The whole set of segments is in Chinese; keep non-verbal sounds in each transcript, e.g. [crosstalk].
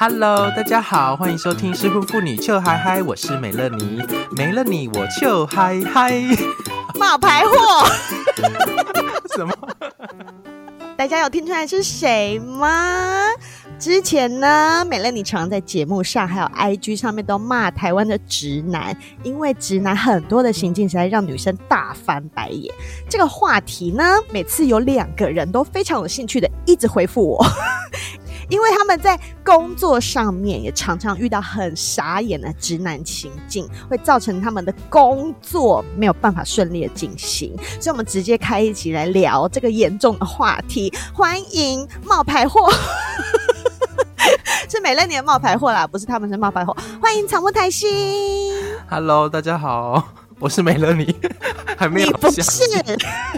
Hello，大家好，欢迎收听失婚妇女糗嗨嗨，我是美乐妮，没了你我糗嗨嗨，[laughs] 冒牌货，[laughs] 什么？大家有听出来是谁吗？之前呢，美乐妮常在节目上还有 IG 上面都骂台湾的直男，因为直男很多的行径实在让女生大翻白眼。这个话题呢，每次有两个人都非常有兴趣的一直回复我，因为他们在工作上面也常常遇到很傻眼的直男情境，会造成他们的工作没有办法顺利的进行。所以，我们直接开一起来聊这个严重的话题。欢迎冒牌货。[laughs] 是美乐年的冒牌货啦，不是他们是冒牌货。欢迎草木谈心。Hello，大家好。我是美乐你，[laughs] 还没有。你不是，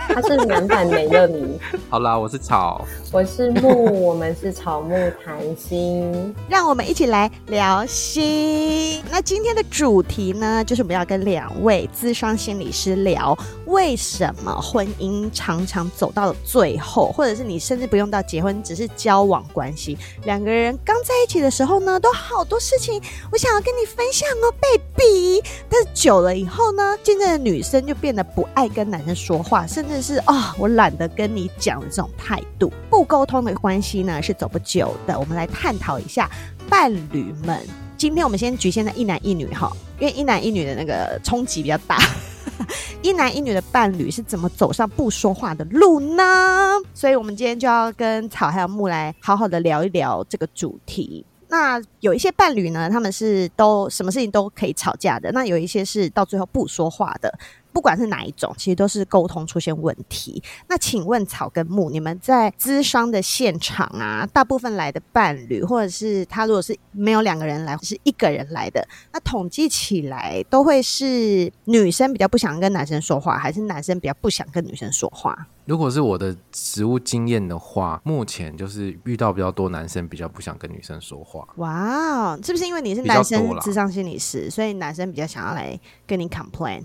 他是男版美乐你。[laughs] 好啦，我是草，我是木，我们是草木谈心，让我们一起来聊心。那今天的主题呢，就是我们要跟两位咨商心理师聊，为什么？婚姻常常走到了最后，或者是你甚至不用到结婚，只是交往关系，两个人刚在一起的时候呢，都好多事情我想要跟你分享哦，baby。但是久了以后呢？现在的女生就变得不爱跟男生说话，甚至是、哦，我懒得跟你讲的这种态度。不沟通的关系呢，是走不久的。我们来探讨一下伴侣们。今天我们先局限在一男一女哈，因为一男一女的那个冲击比较大。[laughs] 一男一女的伴侣是怎么走上不说话的路呢？所以我们今天就要跟草还有木来好好的聊一聊这个主题。那有一些伴侣呢，他们是都什么事情都可以吵架的。那有一些是到最后不说话的。不管是哪一种，其实都是沟通出现问题。那请问草跟木，你们在咨商的现场啊，大部分来的伴侣，或者是他如果是没有两个人来，是一个人来的，那统计起来都会是女生比较不想跟男生说话，还是男生比较不想跟女生说话？如果是我的实务经验的话，目前就是遇到比较多男生比较不想跟女生说话。哇，是不是因为你是男生咨商心理师，所以男生比较想要来跟你 complain？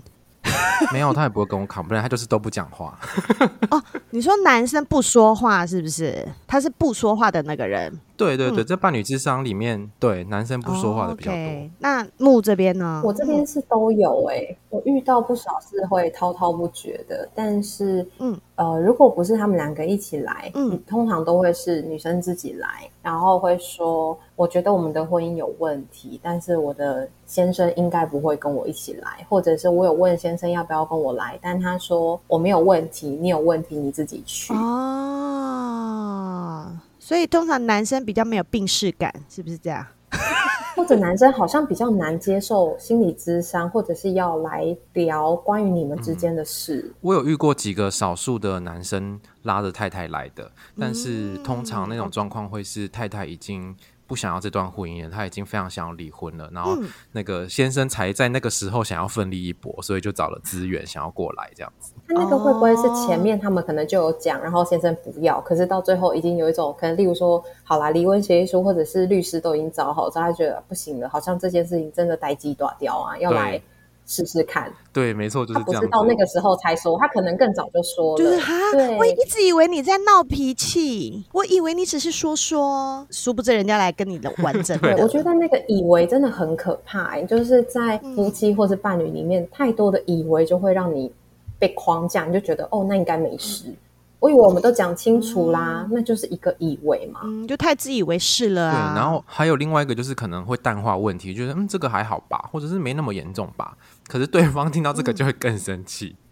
[laughs] 没有，他也不会跟我扛，不然他就是都不讲话。[laughs] 哦，你说男生不说话是不是？他是不说话的那个人。对对对，在、嗯、伴侣智商里面，对男生不说话的比较多。Oh, okay. 那木这边呢？我这边是都有哎、欸，我遇到不少是会滔滔不绝的，但是嗯呃，如果不是他们两个一起来，嗯，通常都会是女生自己来，然后会说，我觉得我们的婚姻有问题，但是我的先生应该不会跟我一起来，或者是我有问先生要不要跟我来，但他说我没有问题，你有问题你自己去哦。Oh. 所以通常男生比较没有病视感，是不是这样？[laughs] 或者男生好像比较难接受心理咨商，或者是要来聊关于你们之间的事。嗯，我有遇过几个少数的男生拉着太太来的，但是通常那种状况会是太太已经。不想要这段婚姻了，他已经非常想要离婚了。然后那个先生才在那个时候想要奋力一搏，所以就找了资源想要过来这样子。那那个会不会是前面他们可能就有讲，然后先生不要，可是到最后已经有一种可能，例如说，好啦，离婚协议书或者是律师都已经找好，之后他觉得不行了，好像这件事情真的待机断掉啊，要来。试试看，对，没错，就是这样。他不是到那个时候才说，他可能更早就说了。就是哈，我一直以为你在闹脾气，我以为你只是说说，殊不知人家来跟你的完整的。对，我觉得那个以为真的很可怕，就是在夫妻或是伴侣里面，嗯、太多的以为就会让你被框架，你就觉得哦，那应该没事。嗯我以为我们都讲清楚啦，嗯，那就是一个以为嘛，嗯，就太自以为是了啊。对，然后还有另外一个就是可能会淡化问题，觉得嗯，这个还好吧，或者是没那么严重吧。可是对方听到这个就会更生气。嗯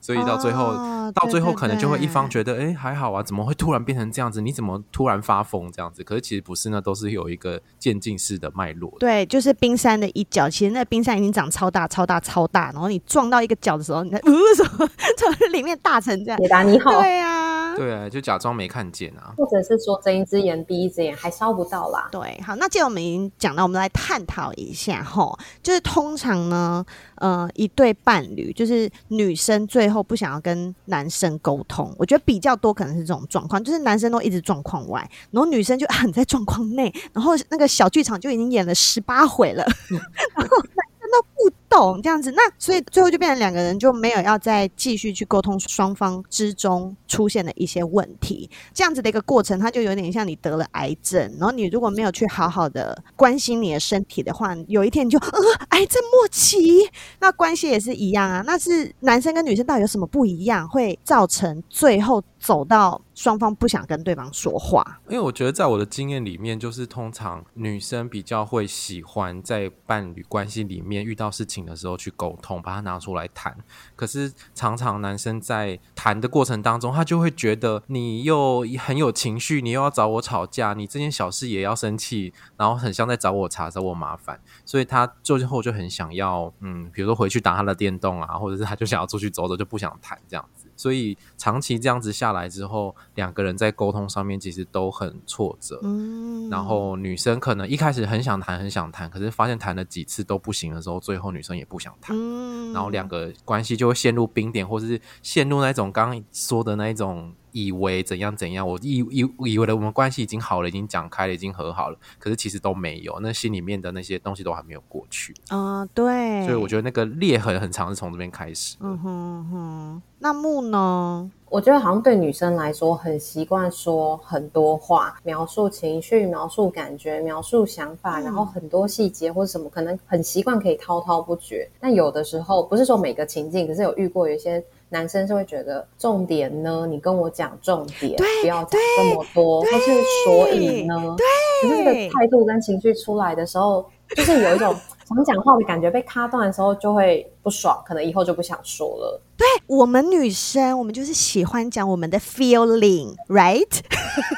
所以到最后，哦、到最后可能就会一方觉得，哎，还好啊，怎么会突然变成这样子？你怎么突然发疯这样子？可是其实不是呢，都是有一个渐进式的脉络。对，就是冰山的一角，其实那冰山已经长超大、超大、超大，然后你撞到一个角的时候，你看，呃，什么从里面大成这样？铁达尼号。对啊，对啊，就假装没看见啊，或者是说睁一只眼闭一只眼，还烧不到啦。对，好，那既然我们已经讲到，我们来探讨一下齁，就是通常呢，呃，一对伴侣，就是女生最后不想要。跟男生沟通，我觉得比较多可能是这种状况，就是男生都一直状况外，然后女生就很在状况内，然后那个小剧场就已经演了十八回了，[laughs] 然后男生都不懂这样子。那所以最后就变成两个人就没有要再继续去沟通双方之中出现的一些问题，这样子的一个过程，它就有点像你得了癌症，然后你如果没有去好好的关心你的身体的话，有一天你就呃癌症末期。那关系也是一样啊，那是男生跟女生到底有什么不一样，会造成最后走到。双方不想跟对方说话，因为我觉得在我的经验里面，就是通常女生比较会喜欢在伴侣关系里面遇到事情的时候去沟通，把它拿出来谈。可是常常男生在谈的过程当中，他就会觉得你又很有情绪，你又要找我吵架，你这件小事也要生气，然后很像在找我茬，找我麻烦，所以他最后就很想要，嗯，比如说回去打他的电动啊，或者是他就想要出去走走，就不想谈这样。所以长期这样子下来之后，两个人在沟通上面其实都很挫折。嗯，然后女生可能一开始很想谈，很想谈，可是发现谈了几次都不行的时候，最后女生也不想谈。嗯，然后两个关系就会陷入冰点，或者是陷入那种刚刚说的那一种。以为怎样怎样，我以以以为的我们关系已经好了，已经讲开了，已经和好了，可是其实都没有，那心里面的那些东西都还没有过去啊、呃。对，所以我觉得那个裂痕很长，是从这边开始。嗯哼哼，那木呢？我觉得好像对女生来说，很习惯说很多话，描述情绪，描述感觉，描述想法，嗯、然后很多细节或者什么，可能很习惯可以滔滔不绝。但有的时候，不是说每个情境，可是有遇过有一些。男生是会觉得重点呢，你跟我讲重点，不要讲这么多，或是所以呢，对，可是这个态度跟情绪出来的时候，就是有一种想讲话的感觉被卡断的时候，就会不爽，可能以后就不想说了。对，我们女生，我们就是喜欢讲我们的 feeling，right？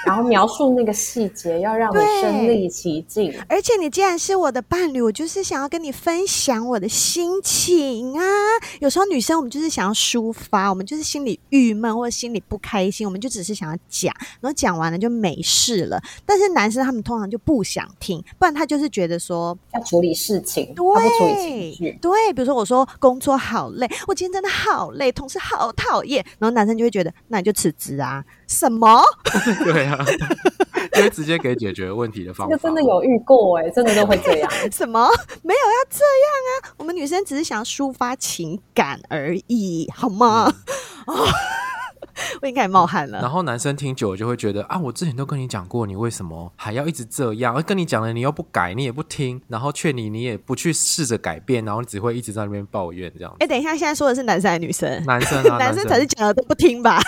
然后描述那个细节，要让你身临其境。[laughs] 而且你既然是我的伴侣，我就是想要跟你分享我的心情啊。有时候女生我们就是想要抒发，我们就是心里郁闷或者心里不开心，我们就只是想要讲，然后讲完了就没事了。但是男生他们通常就不想听，不然他就是觉得说要处理事情，对，他不处理情绪。对，比如说我说工作好累，我今天真的好。累，同事好讨厌，然后男生就会觉得，那你就辞职啊？什么？[laughs] 对啊，[laughs] 就会直接给解决问题的方法。这个真的有遇过哎、欸，真的都会这样。什么？没有要这样啊？我们女生只是想要抒发情感而已，好吗？嗯 [laughs] 哦 [laughs] 我应该冒汗了。然后男生听久了就会觉得啊，我之前都跟你讲过，你为什么还要一直这样？而跟你讲了，你又不改，你也不听，然后劝你，你也不去试着改变，然后你只会一直在那边抱怨这样。哎，等一下，现在说的是男生还是女生？[laughs] 男生啊，[laughs] 男生才是讲了都不听吧？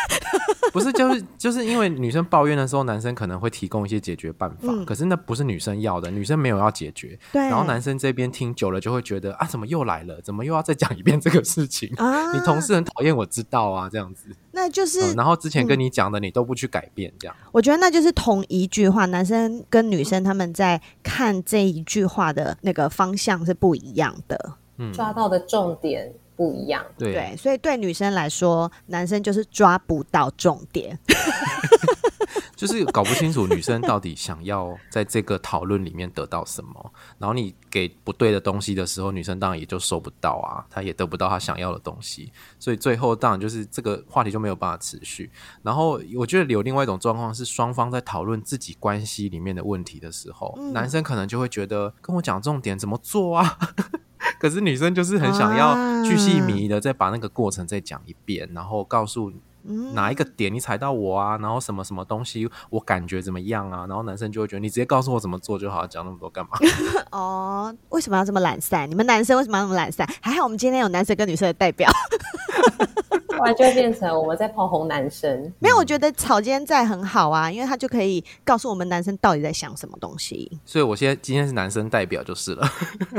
不是，就是就是因为女生抱怨的时候，男生可能会提供一些解决办法，嗯、可是那不是女生要的，女生没有要解决。对。然后男生这边听久了就会觉得啊，怎么又来了？怎么又要再讲一遍这个事情？啊、你同事很讨厌，我知道啊，这样子。那就是、嗯，然后之前跟你讲的，你都不去改变，这样、嗯。我觉得那就是同一句话，男生跟女生他们在看这一句话的那个方向是不一样的，嗯，抓到的重点不一样，对，对，所以对女生来说，男生就是抓不到重点。[laughs] 就是搞不清楚女生到底想要在这个讨论里面得到什么，然后你给不对的东西的时候，女生当然也就收不到啊，她也得不到她想要的东西，所以最后当然就是这个话题就没有办法持续。然后我觉得有另外一种状况是，双方在讨论自己关系里面的问题的时候，嗯、男生可能就会觉得跟我讲重点怎么做啊，[laughs] 可是女生就是很想要巨细靡遗的再把那个过程再讲一遍，然后告诉。哪一个点你踩到我啊？然后什么什么东西我感觉怎么样啊？然后男生就会觉得你直接告诉我怎么做就好，讲那么多干嘛？[laughs] 哦，为什么要这么懒散？你们男生为什么要那么懒散？还好我们今天有男生跟女生的代表，[laughs] 不然就会变成我们在炮轰男生。没有，我觉得草间在很好啊，因为他就可以告诉我们男生到底在想什么东西。所以我现在今天是男生代表就是了。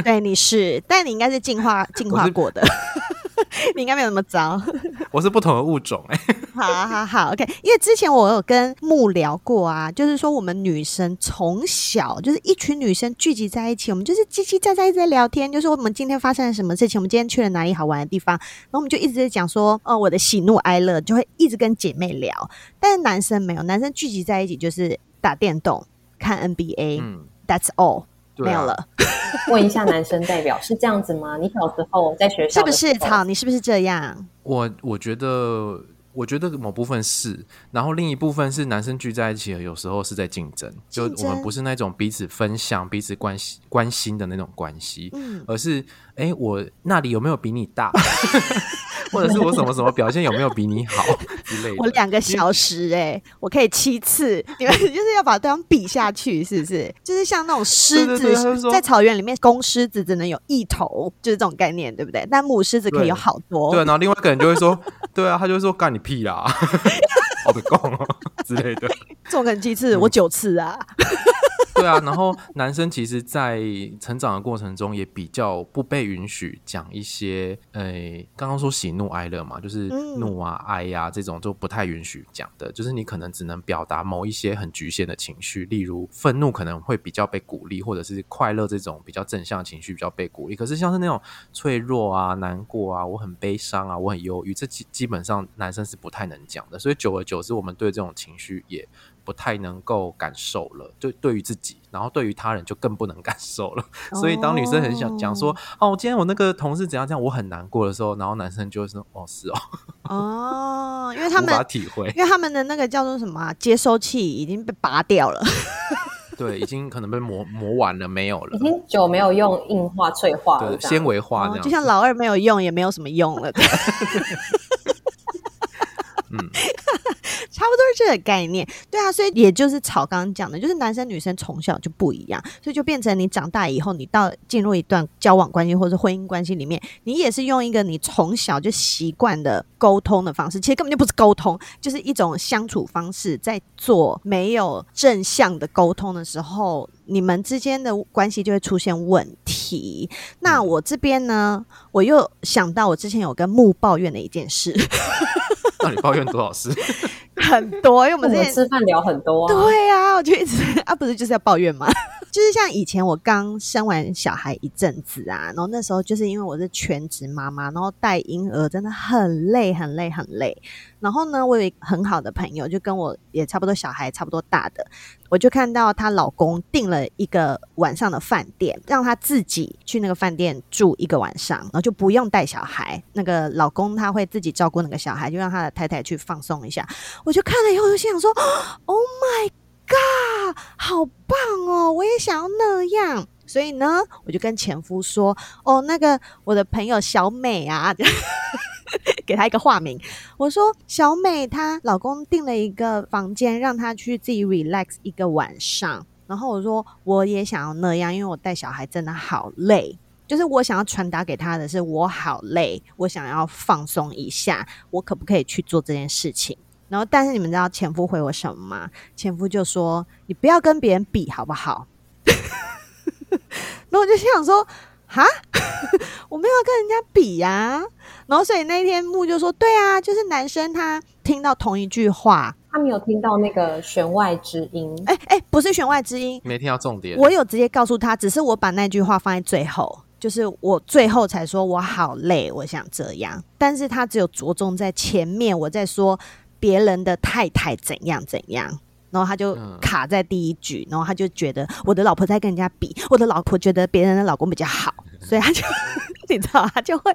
对，你是，但你应该是进化进化 [laughs] 过的。[laughs] 你应该没有那么糟，[laughs] 我是不同的物种哎、欸。[laughs] 好好好，OK。因为之前我有跟木聊过啊，就是说我们女生从小就是一群女生聚集在一起，我们就是叽叽喳喳一直在聊天，就是我们今天发生了什么事情，我们今天去了哪里好玩的地方，然后我们就一直在讲说，哦，我的喜怒哀乐，就会一直跟姐妹聊。但是男生没有，男生聚集在一起就是打电动、看 NBA，嗯，That's all。没有了。问一下男生代表是这样子吗？你小时候在学校是不是？草，你是不是这样？我我觉得我觉得某部分是，然后另一部分是男生聚在一起，有时候是在竞争，就我们不是那种彼此分享、彼此关心、关心的那种关系，嗯，而是哎，我那里有没有比你大？[laughs] 或者是我什么什么表现有没有比你好 [laughs] 之类的？我两个小时哎、欸，我可以七次，你们 [laughs] 就是要把对方比下去，是不是？就是像那种狮子对对对，在草原里面，公狮子只能有一头，就是这种概念，对不对？但母狮子可以有好多。对，对，然后另外一个人就会说：“对啊，他就会说干你屁啦，好的够了之类的。”这种可能七次，我九次啊。对啊，然后男生其实，在成长的过程中，也比较不被允许讲一些，诶，刚刚说喜怒哀乐嘛，就是怒啊、哀呀、啊、这种就不太允许讲的，就是你可能只能表达某一些很局限的情绪，例如愤怒可能会比较被鼓励，或者是快乐这种比较正向的情绪比较被鼓励。可是像是那种脆弱啊、难过啊、我很悲伤啊、我很忧郁，这基基本上男生是不太能讲的。所以久而久之，我们对这种情绪也。不太能够感受了，就对于自己，然后对于他人就更不能感受了。Oh. [laughs] 所以当女生很想讲说：“哦，今天我那个同事怎样这样，我很难过的时候，然后男生就会说：‘哦，是哦。’哦，因为他们 [laughs] 无法体会，因为他们的那个叫做什么接收器已经被拔掉了。[laughs] 对，已经可能被磨磨完了，没有了。已经久没有用硬化、脆化对纤维化那样、哦，就像老二没有用，也没有什么用了。嗯。差不多是这个概念，对啊，所以也就是草刚刚讲的，就是男生女生从小就不一样，所以就变成你长大以后，你到进入一段交往关系或者婚姻关系里面，你也是用一个你从小就习惯的沟通的方式，其实根本就不是沟通，就是一种相处方式，在做没有正向的沟通的时候，你们之间的关系就会出现问题。那我这边呢，我又想到我之前有跟木抱怨的一件事。[laughs] 那你抱怨多少事？[laughs] [laughs] 很多，因为我们之前吃饭聊很多啊。对啊，我就一直啊，不是就是要抱怨吗？[laughs] 就是像以前我刚生完小孩一阵子啊，然后那时候就是因为我是全职妈妈，然后带婴儿真的很累，很累，很累。然后呢，我有一个很好的朋友，就跟我也差不多小孩差不多大的，我就看到她老公订了一个晚上的饭店，让她自己去那个饭店住一个晚上，然后就不用带小孩。那个老公他会自己照顾那个小孩，就让他的太太去放松一下。我就看了以后，就心想说：“Oh my god，好棒哦！我也想要那样。”所以呢，我就跟前夫说：“哦，那个我的朋友小美啊。[laughs] ”给她一个化名，我说小美她老公订了一个房间，让她去自己 relax 一个晚上。然后我说我也想要那样，因为我带小孩真的好累。就是我想要传达给她的是我好累，我想要放松一下，我可不可以去做这件事情？然后但是你们知道前夫回我什么吗？前夫就说你不要跟别人比好不好？[laughs] 然后我就想说。哈，[laughs] 我没有跟人家比呀、啊，然后所以那天木就说：“对啊，就是男生他听到同一句话，他没有听到那个弦外之音。哎哎，不是弦外之音，没听到重点。我有直接告诉他，只是我把那句话放在最后，就是我最后才说我好累，我想这样。但是他只有着重在前面，我在说别人的太太怎样怎样。”然后他就卡在第一局，然后他就觉得我的老婆在跟人家比，我的老婆觉得别人的老公比较好，[laughs] 所以他就 [laughs] 你知道，他就会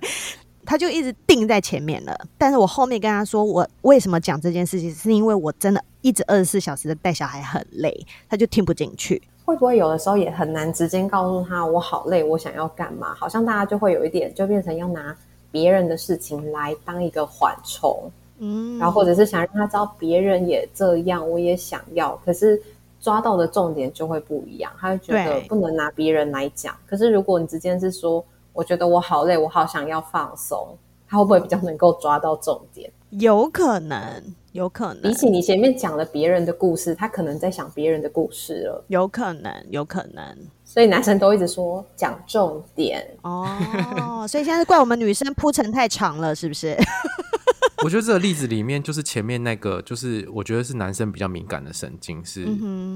他就一直定在前面了。但是我后面跟他说，我为什么讲这件事情，是因为我真的一直二十四小时的带小孩很累，他就听不进去。会不会有的时候也很难直接告诉他我好累，我想要干嘛？好像大家就会有一点就变成要拿别人的事情来当一个缓冲。嗯，然后或者是想让他知道别人也这样，我也想要，可是抓到的重点就会不一样，他会觉得不能拿别人来讲。可是如果你直接是说，我觉得我好累，我好想要放松，他会不会比较能够抓到重点？有可能，有可能。比起你前面讲了别人的故事，他可能在想别人的故事了。有可能，有可能。所以男生都一直说讲重点哦，所以现在是怪我们女生铺陈太长了，是不是？我觉得这个例子里面，就是前面那个，就是我觉得是男生比较敏感的神经是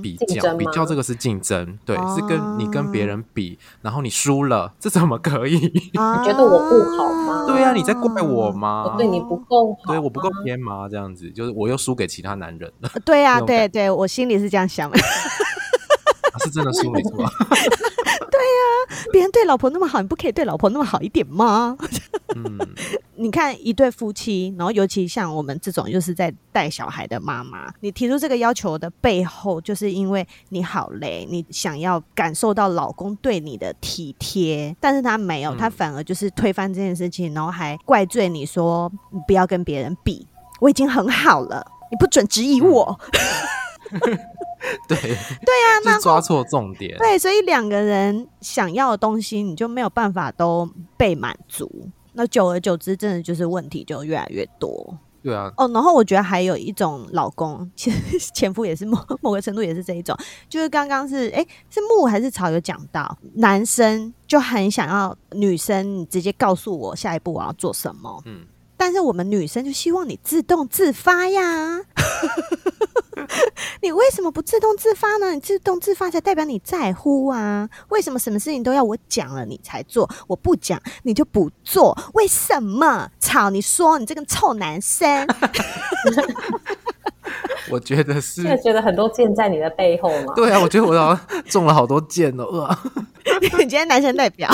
比较，比较这个是竞争，对，哦、是跟你跟别人比，然后你输了，这怎么可以？[laughs] 你觉得我不好吗？[laughs] 对呀、啊，你在怪我吗？我对你不够好，对我不够偏吗？这样子，就是我又输给其他男人了。对呀、啊，对对，我心里是这样想的。是真的输没错。[laughs] 对呀、啊，别人对老婆那么好，你不可以对老婆那么好一点吗？嗯，[laughs] 你看一对夫妻，然后尤其像我们这种就是在带小孩的妈妈，你提出这个要求的背后，就是因为你好累，你想要感受到老公对你的体贴，但是他没有，他反而就是推翻这件事情，然后还怪罪你说你不要跟别人比，我已经很好了，你不准质疑我。对 [laughs] 对啊，那抓错重点。对，所以两个人想要的东西，你就没有办法都被满足。那久而久之，真的就是问题就越来越多。对啊，哦，然后我觉得还有一种老公，其实 [laughs] 前夫也是某某个程度也是这一种，就是刚刚是哎是木还是草有讲到，男生就很想要女生你直接告诉我下一步我要做什么，嗯，但是我们女生就希望你自动自发呀。[laughs] 你为什么不自动自发呢？你自动自发才代表你在乎啊！为什么什么事情都要我讲了你才做？我不讲你就不做？为什么？操！你说你这个臭男生！[laughs] [laughs] 我觉得是，现在觉得很多箭在你的背后吗？对啊，我觉得我好像中了好多箭哦。[laughs] [laughs] 你今天男生代表。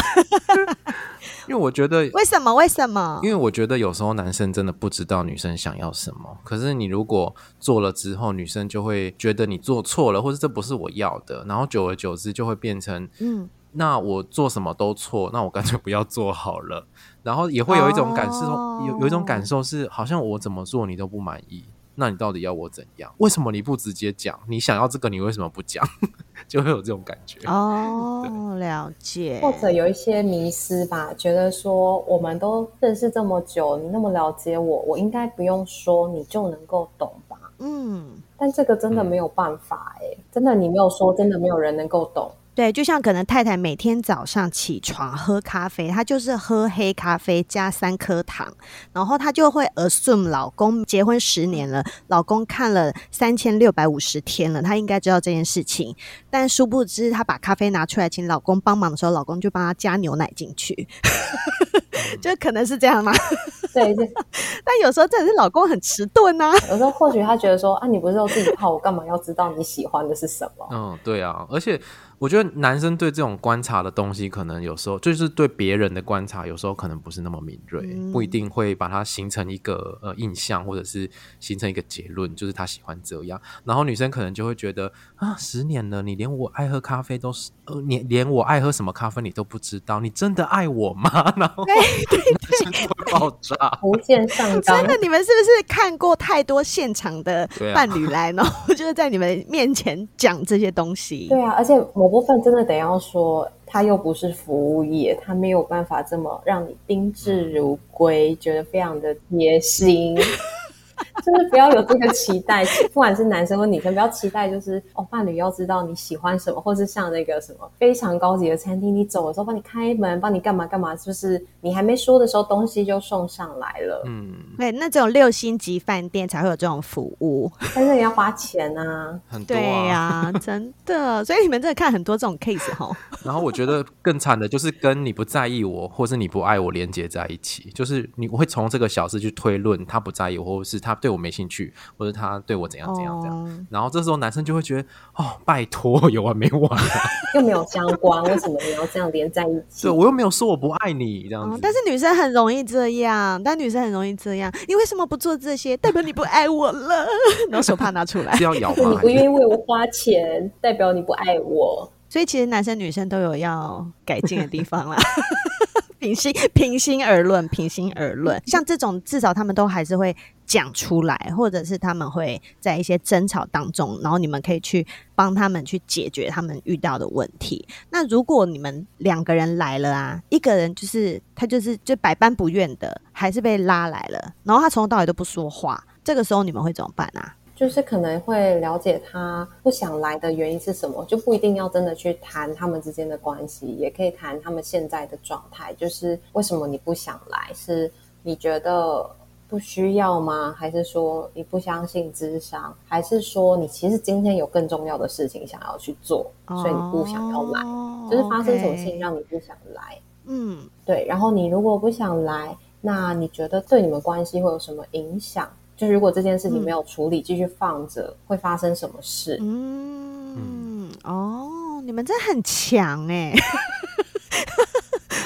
因为我觉得为什么？为什么？因为我觉得有时候男生真的不知道女生想要什么。可是你如果做了之后，女生就会觉得你做错了，或者这不是我要的。然后久而久之就会变成，嗯，那我做什么都错，那我干脆不要做好了。然后也会有一种感受，哦、有有一种感受是，好像我怎么做你都不满意。那你到底要我怎样？为什么你不直接讲？你想要这个，你为什么不讲？[laughs] 就会有这种感觉哦，对了解。或者有一些迷失吧，觉得说我们都认识这么久，你那么了解我，我应该不用说，你就能够懂吧？嗯，但这个真的没有办法哎、欸，嗯、真的你没有说，真的没有人能够懂。对，就像可能太太每天早上起床喝咖啡，她就是喝黑咖啡加三颗糖，然后她就会 assume 老公结婚十年了，老公看了三千六百五十天了，她应该知道这件事情。但殊不知，她把咖啡拿出来请老公帮忙的时候，老公就帮她加牛奶进去，[laughs] 就可能是这样吗？[laughs] 对，对。[laughs] 但有时候真的是老公很迟钝啊，有时候或许他觉得说啊，你不是都自己泡，我干嘛要知道你喜欢的是什么？嗯，对啊，而且。我觉得男生对这种观察的东西，可能有时候就是对别人的观察，有时候可能不是那么敏锐，嗯、不一定会把它形成一个呃印象，或者是形成一个结论，就是他喜欢这样。然后女生可能就会觉得啊，十年了，你连我爱喝咖啡都是呃，你连我爱喝什么咖啡你都不知道，你真的爱我吗？[laughs] 然后对对 [laughs] 爆炸，无限上 [laughs] 纲。真的，你们是不是看过太多现场的伴侣来呢？啊、就是在你们面前讲这些东西。对啊，而且某部分真的得要说，他又不是服务业，他没有办法这么让你宾至如归，觉得非常的贴心。就是不要有这个期待，不管是男生或女生，不要期待就是哦，伴侣要知道你喜欢什么，或是像那个什么非常高级的餐厅，你走的时候帮你开门，帮你干嘛干嘛，就是你还没说的时候，东西就送上来了。嗯，对，那这种六星级饭店才会有这种服务，但是你要花钱啊，很多啊，[laughs] 对呀、啊，真的。所以你们真的看很多这种 case 哈。[laughs] 然后我觉得更惨的就是跟你不在意我，或是你不爱我连接在一起，就是你会从这个小事去推论他不在意我，或者是他对我没兴趣，或者他对我怎样怎样这样，哦、然后这时候男生就会觉得哦，拜托，有完没完，[laughs] 又没有相关，为什么你要这样连在一起？对，我又没有说我不爱你这样子。哦、但是女生很容易这样，但女生很容易这样，你为什么不做这些？代表你不爱我了。[laughs] 然后手帕拿出来，是要咬吗？[laughs] 你不愿意为我花钱，代表你不爱我。所以其实男生女生都有要改进的地方啦。平心 [laughs] 平心而论，平心而论，像这种至少他们都还是会讲出来，或者是他们会在一些争吵当中，然后你们可以去帮他们去解决他们遇到的问题。那如果你们两个人来了啊，一个人就是他就是就百般不愿的，还是被拉来了，然后他从头到尾都不说话，这个时候你们会怎么办啊？就是可能会了解他不想来的原因是什么，就不一定要真的去谈他们之间的关系，也可以谈他们现在的状态。就是为什么你不想来？是你觉得不需要吗？还是说你不相信智商？还是说你其实今天有更重要的事情想要去做，所以你不想要来？哦、就是发生什么事情让你不想来？嗯，对。然后你如果不想来，那你觉得对你们关系会有什么影响？就是如果这件事情没有处理，继、嗯、续放着，会发生什么事？嗯，嗯哦，你们真的很强哎！[laughs]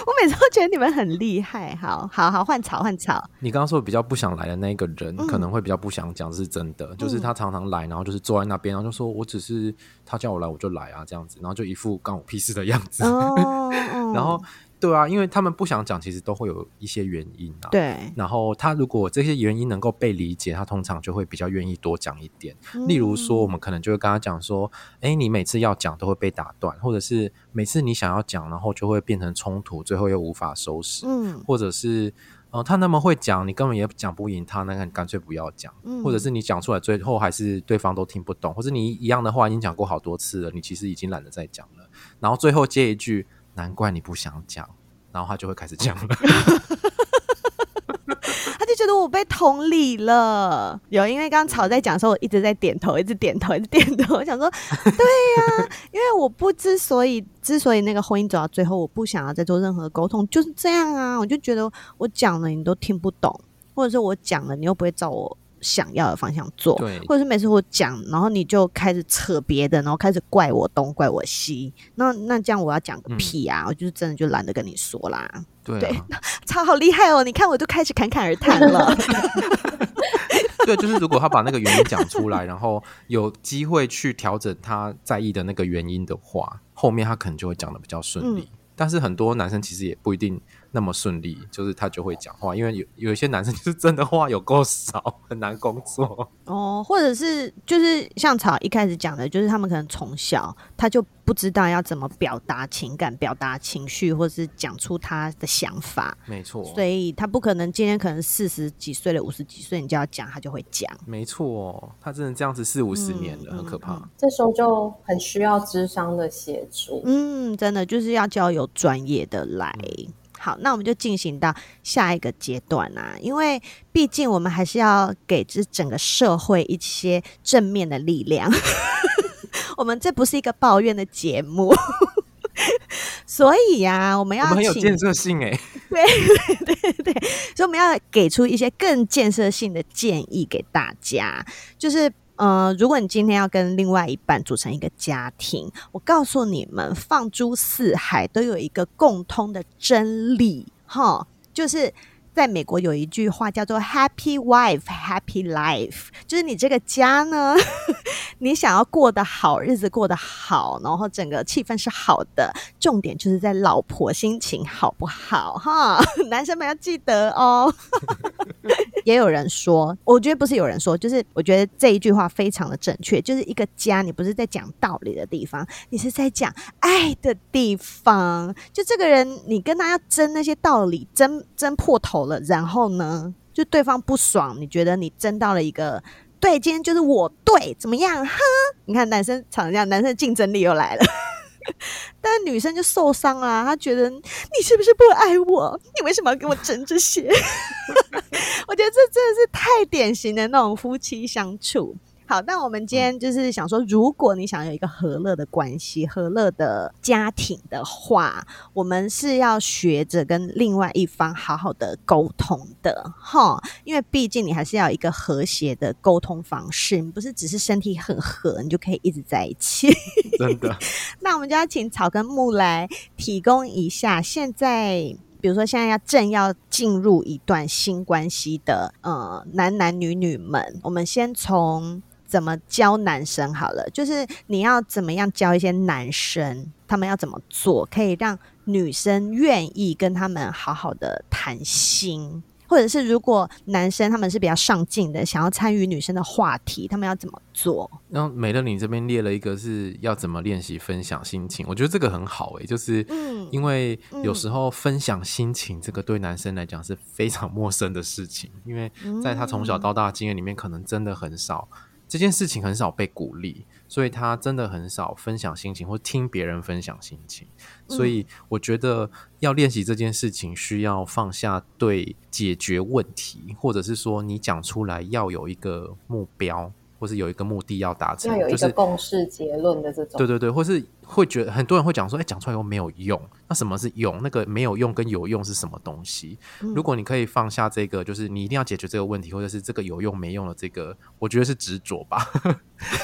我每次都觉得你们很厉害。好好好，换草换草。你刚刚说比较不想来的那个人，嗯、可能会比较不想讲，是真的。就是他常常来，然后就是坐在那边，然后就说：“我只是他叫我来，我就来啊，这样子。”然后就一副干我屁事的样子。哦、[laughs] 然后。对啊，因为他们不想讲，其实都会有一些原因啊。对。然后他如果这些原因能够被理解，他通常就会比较愿意多讲一点。嗯。例如说，我们可能就会跟他讲说：“哎，你每次要讲都会被打断，或者是每次你想要讲，然后就会变成冲突，最后又无法收拾。”嗯。或者是，呃，他那么会讲，你根本也讲不赢他，那个你干脆不要讲。嗯。或者是你讲出来，最后还是对方都听不懂，或者你一样的话已经讲过好多次了，你其实已经懒得再讲了。然后最后接一句。难怪你不想讲，然后他就会开始讲了。[laughs] 他就觉得我被同理了。有，因为刚刚草在讲的时候，我一直在点头，一直点头，一直点头。[laughs] 我想说，对呀、啊，因为我不之所以之所以那个婚姻走到最后，我不想要再做任何沟通，就是这样啊。我就觉得我讲了你都听不懂，或者是我讲了你又不会照我。想要的方向做，对，或者是每次我讲，然后你就开始扯别的，然后开始怪我东怪我西，那那这样我要讲个屁啊！嗯、我就是真的就懒得跟你说啦。对、啊，对，[laughs] 超好厉害哦！你看我就开始侃侃而谈了。[laughs] 对，就是如果他把那个原因讲出来，然后有机会去调整他在意的那个原因的话，后面他可能就会讲的比较顺利。嗯、但是很多男生其实也不一定。那么顺利，就是他就会讲话，因为有有一些男生就是真的话有够少，很难工作哦。或者是就是像草一开始讲的，就是他们可能从小他就不知道要怎么表达情感、表达情绪，或者是讲出他的想法。没错，所以他不可能今天可能四十几岁了、五十几岁，你就要讲，他就会讲。没错，他真的这样子四五十年了，嗯、很可怕、嗯。这时候就很需要智商的协助。嗯，真的就是要交由专业的来。嗯好，那我们就进行到下一个阶段啊，因为毕竟我们还是要给这整个社会一些正面的力量。[laughs] 我们这不是一个抱怨的节目，[laughs] 所以呀、啊，我们要很有建设性 [laughs] 哎，对对对对，所以我们要给出一些更建设性的建议给大家，就是。嗯，如果你今天要跟另外一半组成一个家庭，我告诉你们，放诸四海都有一个共通的真理，哈，就是。在美国有一句话叫做 “Happy Wife, Happy Life”，就是你这个家呢，[laughs] 你想要过得好，日子过得好，然后整个气氛是好的，重点就是在老婆心情好不好哈？[laughs] 男生们要记得哦。[laughs] 也有人说，我觉得不是有人说，就是我觉得这一句话非常的正确，就是一个家，你不是在讲道理的地方，你是在讲爱的地方。就这个人，你跟他要争那些道理，争争破头。了然后呢，就对方不爽，你觉得你争到了一个对，今天就是我对，怎么样？哼，你看男生吵架，男生竞争力又来了，[laughs] 但女生就受伤了，她觉得你是不是不爱我？你为什么要跟我争这些？[laughs] 我觉得这真的是太典型的那种夫妻相处。好，那我们今天就是想说，如果你想有一个和乐的关系、和乐的家庭的话，我们是要学着跟另外一方好好的沟通的，哈，因为毕竟你还是要有一个和谐的沟通方式，你不是只是身体很合，你就可以一直在一起。[laughs] 真的。那我们就要请草根木来提供一下，现在比如说现在要正要进入一段新关系的呃男男女女们，我们先从。怎么教男生好了？就是你要怎么样教一些男生，他们要怎么做，可以让女生愿意跟他们好好的谈心，或者是如果男生他们是比较上进的，想要参与女生的话题，他们要怎么做？然后美乐你这边列了一个是要怎么练习分享心情，我觉得这个很好诶、欸，就是因为有时候分享心情这个对男生来讲是非常陌生的事情，因为在他从小到大的经验里面，可能真的很少。这件事情很少被鼓励，所以他真的很少分享心情或听别人分享心情。所以我觉得要练习这件事情，需要放下对解决问题，或者是说你讲出来要有一个目标。或是有一个目的要达成，要有一个共识结论的这种，对对对，或是会觉得很多人会讲说，哎，讲出来又没有用，那什么是用？那个没有用跟有用是什么东西？嗯、如果你可以放下这个，就是你一定要解决这个问题，或者是这个有用没用的这个，我觉得是执着吧。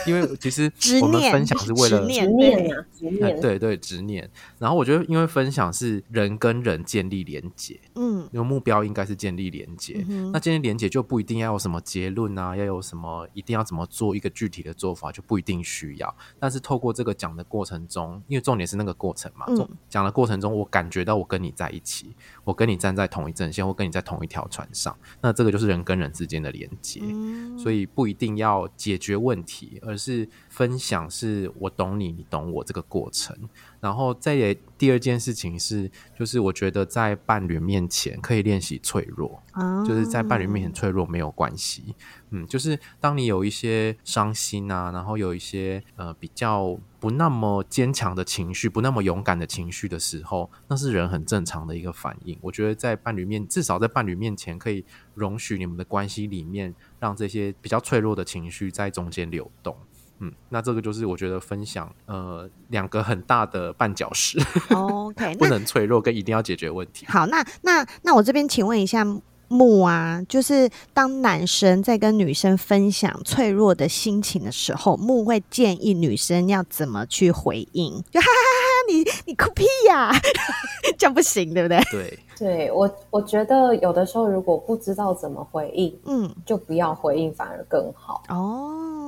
因为其实我们分享是为了执念啊，执念，对对执念。然后我觉得，因为分享是人跟人建立连接，嗯，因为目标应该是建立连接。嗯、那建立连接就不一定要有什么结论啊，要有什么一定要怎么做一个具体的做法，就不一定需要。但是透过这个讲的过程中，因为重点是那个过程嘛，讲、嗯、的过程中，我感觉到我跟你在一起，我跟你站在同一阵线，我跟你在同一条船上，那这个就是人跟人之间的连接。嗯、所以不一定要解决问题，而是分享，是我懂你，你懂我这个过程。然后再也第二件事情是，就是我觉得在伴侣面前可以练习脆弱，哦、就是在伴侣面前脆弱没有关系。嗯，就是当你有一些伤心啊，然后有一些呃比较不那么坚强的情绪，不那么勇敢的情绪的时候，那是人很正常的一个反应。我觉得在伴侣面，至少在伴侣面前可以容许你们的关系里面，让这些比较脆弱的情绪在中间流动。嗯，那这个就是我觉得分享呃两个很大的绊脚石。OK，[laughs] 不能脆弱跟一定要解决问题。好，那那那我这边请问一下木啊，就是当男生在跟女生分享脆弱的心情的时候，木会建议女生要怎么去回应？就哈哈哈哈，你你哭屁呀，啊，[laughs] 这样不行，对不对？对，对我我觉得有的时候如果不知道怎么回应，嗯，就不要回应，反而更好。哦。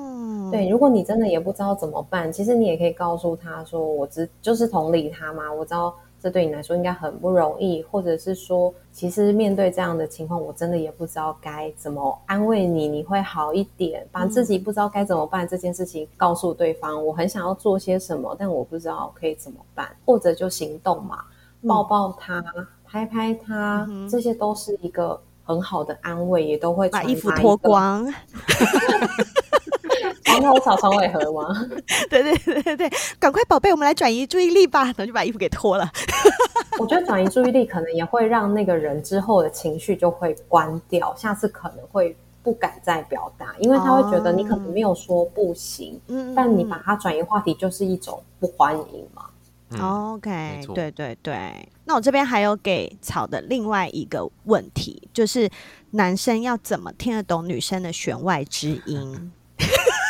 对，如果你真的也不知道怎么办，其实你也可以告诉他说：“我只就是同理他嘛，我知道这对你来说应该很不容易，或者是说，其实面对这样的情况，我真的也不知道该怎么安慰你，你会好一点。把自己不知道该怎么办这件事情告诉对方，我很想要做些什么，但我不知道可以怎么办，或者就行动嘛，抱抱他，拍拍他，这些都是一个很好的安慰，也都会把衣服脱光。[laughs] ”然后我草床尾和吗？[laughs] 对对对对对，赶快宝贝，我们来转移注意力吧，然后就把衣服给脱了。我觉得转移注意力可能也会让那个人之后的情绪就会关掉，下次可能会不敢再表达，因为他会觉得你可能没有说不行，嗯，但你把他转移话题就是一种不欢迎嘛。嗯、OK，对对对。那我这边还有给草的另外一个问题，就是男生要怎么听得懂女生的弦外之音？[laughs]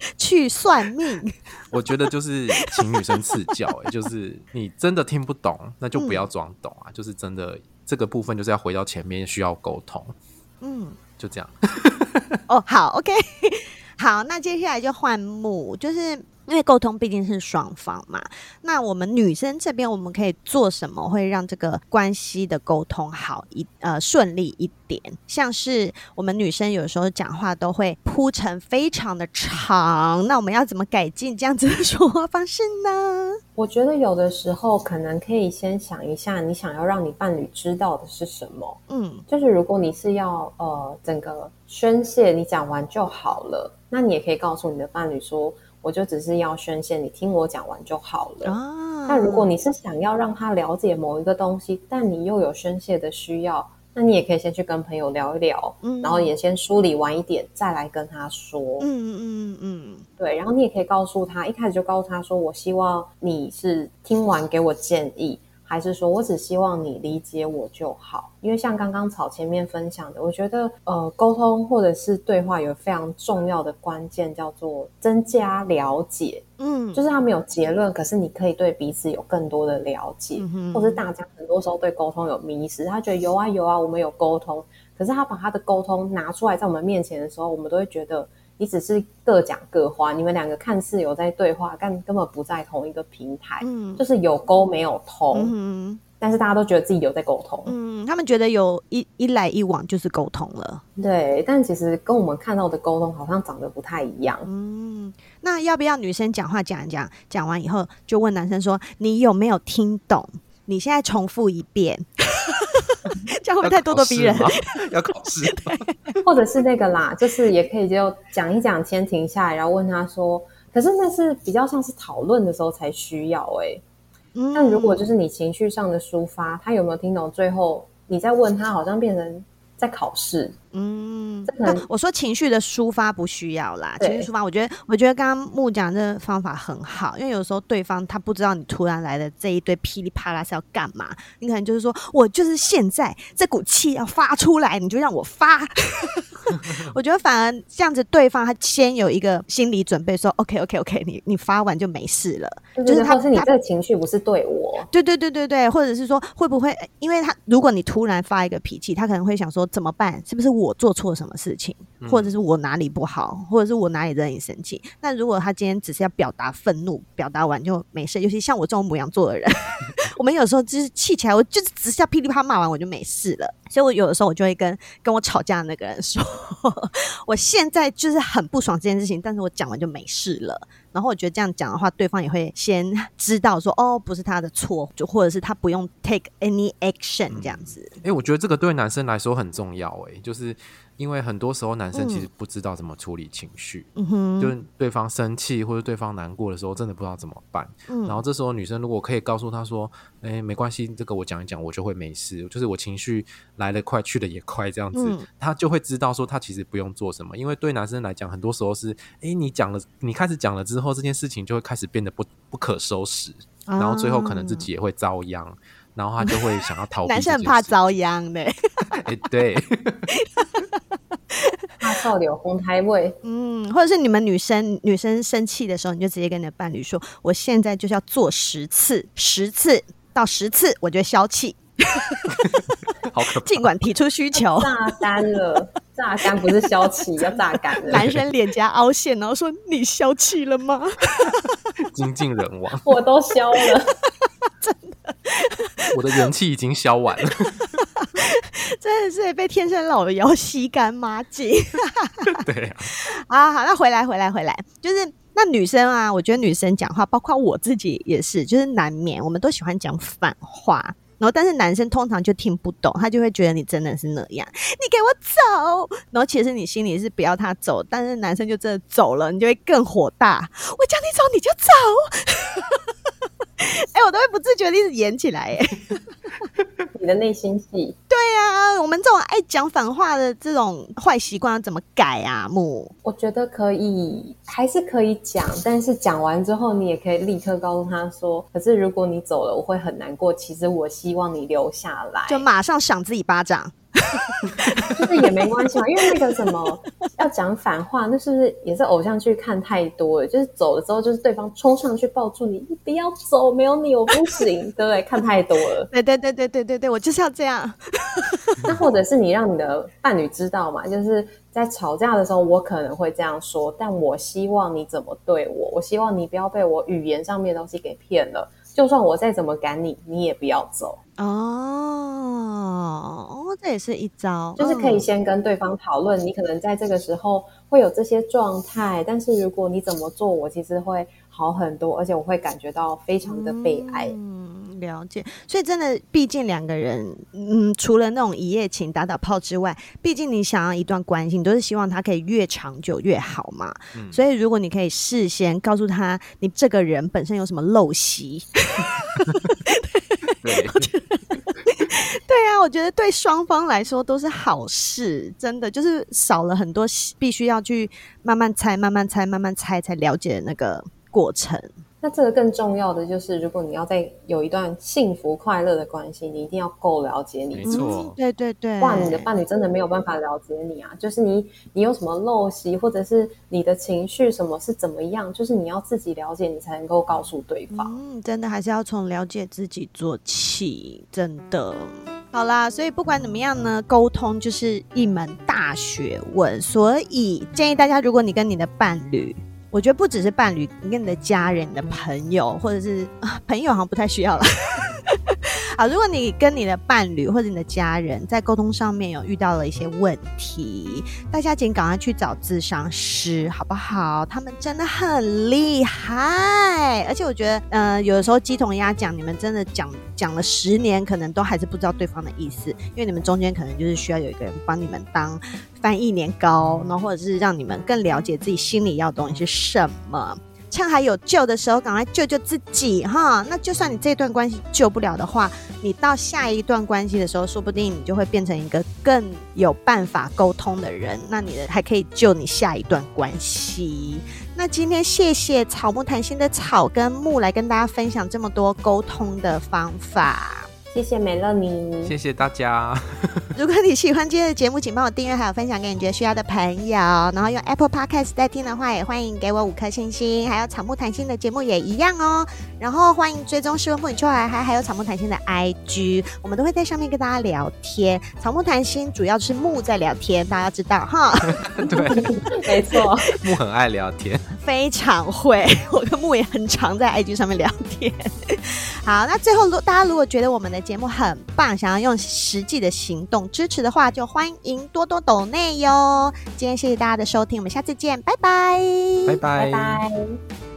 [laughs] 去算命，[laughs] 我觉得就是请女生赐教，欸，[laughs] 就是你真的听不懂，那就不要装懂啊，嗯、就是真的这个部分就是要回到前面需要沟通，嗯，就这样。哦，好，OK，好，那接下来就换木，就是。因为沟通毕竟是双方嘛，那我们女生这边我们可以做什么，会让这个关系的沟通好一呃顺利一点？像是我们女生有时候讲话都会铺陈非常的长，那我们要怎么改进这样子的说话方式呢？[laughs] 我觉得有的时候可能可以先想一下，你想要让你伴侣知道的是什么？嗯，就是如果你是要呃整个宣泄，你讲完就好了，那你也可以告诉你的伴侣说。我就只是要宣泄，你听我讲完就好了。啊，那如果你是想要让他了解某一个东西，但你又有宣泄的需要，那你也可以先去跟朋友聊一聊，嗯，然后也先梳理完一点，再来跟他说。嗯嗯嗯嗯，对。然后你也可以告诉他，一开始就告诉他说，我希望你是听完给我建议。还是说我只希望你理解我就好，因为像刚刚草前面分享的，我觉得呃沟通或者是对话有非常重要的关键叫做增加了解，嗯，就是他没有结论，可是你可以对彼此有更多的了解，嗯哼，或者大家很多时候对沟通有迷失，他觉得有啊有啊，我们有沟通，可是他把他的沟通拿出来在我们面前的时候，我们都会觉得。你只是各讲各话，你们两个看似有在对话，但根本不在同一个平台，嗯，就是有沟没有通，嗯，但是大家都觉得自己有在沟通，嗯，他们觉得有一一来一往就是沟通了，对，但其实跟我们看到的沟通好像长得不太一样，嗯，那要不要女生讲话讲一讲，讲完以后就问男生说，你有没有听懂？你现在重复一遍。[laughs] 这样会不会太咄咄逼人？要考试，[laughs] [laughs] 或者是那个啦，就是也可以就讲一讲，先停下来，然后问他说：“可是那是比较像是讨论的时候才需要哎、欸。嗯”但如果就是你情绪上的抒发，他有没有听懂？最后你再问他，好像变成。在考试，嗯，那我说情绪的抒发不需要啦。情绪抒发，我觉得，我觉得刚刚木讲这个方法很好，因为有时候对方他不知道你突然来的这一堆噼里啪啦是要干嘛，你可能就是说我就是现在这股气要发出来，你就让我发，[laughs] 我觉得反而这样子，对方他先有一个心理准备，说 OK OK OK，你你发完就没事了。对对对，就是他是你这个情绪不是对我。对对对对对，或者是说会不会，因为他如果你突然发一个脾气，他可能会想说怎么办？是不是我做错什么事情，或者是我哪里不好，或者是我哪里惹你生气？那如果他今天只是要表达愤怒，表达完就没事，尤其像我这种母羊座的人，[laughs] 我们有时候就是气起来，我就是只是要噼里啪啦骂完我就没事了。所以我有的时候我就会跟跟我吵架的那个人说，[laughs] 我现在就是很不爽这件事情，但是我讲完就没事了。然后我觉得这样讲的话，对方也会先 [laughs] 知道说，哦，不是他的错，就或者是他不用 take any action 这样子。哎、嗯，我觉得这个对男生来说很重要，哎，就是。因为很多时候男生其实不知道怎么处理情绪，嗯哼，就是对方生气或者对方难过的时候，真的不知道怎么办。嗯，然后这时候女生如果可以告诉他说：“哎，没关系，这个我讲一讲，我就会没事。就是我情绪来得快，去得也快，这样子，嗯，他就会知道说他其实不用做什么。因为对男生来讲，很多时候是：哎，你讲了，你开始讲了之后，这件事情就会开始变得不不可收拾，然后最后可能自己也会遭殃。”然后他就会想要逃避。男生很怕遭殃的。[laughs] 哎，对。[laughs] 怕少有红胎位。嗯，或者是你们女生女生生气的时候，你就直接跟你的伴侣说：“我现在就是要做十次，十次到十次，我就消气。[laughs] ”好可怕。尽管提出需求。榨干了，榨干不是消气，要榨干了。男生脸颊凹陷，然后说：“你消气了吗？”精尽人亡。我都消了。[laughs] 我的元气已经消完了，[laughs] 真的是被天生老妖吸干抹净。[laughs] 对啊，啊好，那回来回来回来，就是那女生啊，我觉得女生讲话，包括我自己也是，就是难免我们都喜欢讲反话，然后但是男生通常就听不懂，他就会觉得你真的是那样，你给我走，然后其实你心里是不要他走，但是男生就真的走了，你就会更火大，我叫你走你就走。[laughs] 哎、欸，我都会不自觉的一直演起来，哎，[laughs] 你的内心戏。对啊，我们这种爱讲反话的这种坏习惯要怎么改啊？木，我觉得可以，还是可以讲，但是讲完之后，你也可以立刻告诉他说：“可是如果你走了，我会很难过。其实我希望你留下来。”就马上赏自己巴掌。[laughs] 就是也没关系嘛，因为那个什么要讲反话，那是不是也是偶像剧看太多了？就是走了之后，就是对方冲上去抱住你，你不要走，没有你我不行，对不对？看太多了。[laughs] 对对对对对对对，我就是要这样。[laughs] 那或者是你让你的伴侣知道嘛，就是在吵架的时候，我可能会这样说，但我希望你怎么对我，我希望你不要被我语言上面的东西给骗了。就算我再怎么赶你，你也不要走哦。哦，这也是一招，就是可以先跟对方讨论，你可能在这个时候会有这些状态，但是如果你怎么做，我其实会好很多，而且我会感觉到非常的被爱。嗯，了解。所以真的，毕竟两个人，嗯，除了那种一夜情、打打炮之外，毕竟你想要一段关系，你都是希望它可以越长久越好嘛。嗯。所以如果你可以事先告诉他，你这个人本身有什么陋习，[laughs] 对，对啊，我觉得对双方来说都是好事，真的就是少了很多必须要去慢慢猜、慢慢猜、慢慢猜才了解的那个。过程，那这个更重要的就是，如果你要在有一段幸福快乐的关系，你一定要够了解你自己。没错，对对对，哇，你的伴侣真的没有办法了解你啊！就是你，你有什么陋习，或者是你的情绪什么是怎么样，就是你要自己了解，你才能够告诉对方。嗯，真的还是要从了解自己做起，真的。好啦，所以不管怎么样呢，沟通就是一门大学问，所以建议大家，如果你跟你的伴侣。我觉得不只是伴侣，你跟你的家人、你的朋友，或者是，朋友好像不太需要了。好，如果你跟你的伴侣或者你的家人在沟通上面有遇到了一些问题，大家请赶快去找咨商师，好不好？他们真的很厉害，而且我觉得，呃，有的时候鸡同鸭讲，你们真的讲讲了十年，可能都还是不知道对方的意思，因为你们中间可能就是需要有一个人帮你们当翻译年糕，然后或者是让你们更了解自己心里要的东西是什么。趁还有救的时候，赶快救救自己哈！那就算你这段关系救不了的话，你到下一段关系的时候，说不定你就会变成一个更有办法沟通的人。那你的还可以救你下一段关系。那今天谢谢草木谈心的草跟木来跟大家分享这么多沟通的方法。谢谢美乐妮，谢谢大家。[laughs] 如果你喜欢今天的节目，请帮我订阅，还有分享给你觉得需要的朋友。然后用 Apple Podcast 在听的话，也欢迎给我五颗星星。还有草木谈心的节目也一样哦。然后欢迎追踪失温妇女秋海还还有草木谈心的 IG，我们都会在上面跟大家聊天。草木谈心主要是木在聊天，大家知道哈。[laughs] 对，没错，木很爱聊天，非常会。[laughs] 我跟木也很常在 IG 上面聊天。好，那最后，如大家如果觉得我们的节目很棒，想要用实际的行动支持的话，就欢迎多多抖内哟。今天谢谢大家的收听，我们下次见，拜拜，拜拜，拜拜。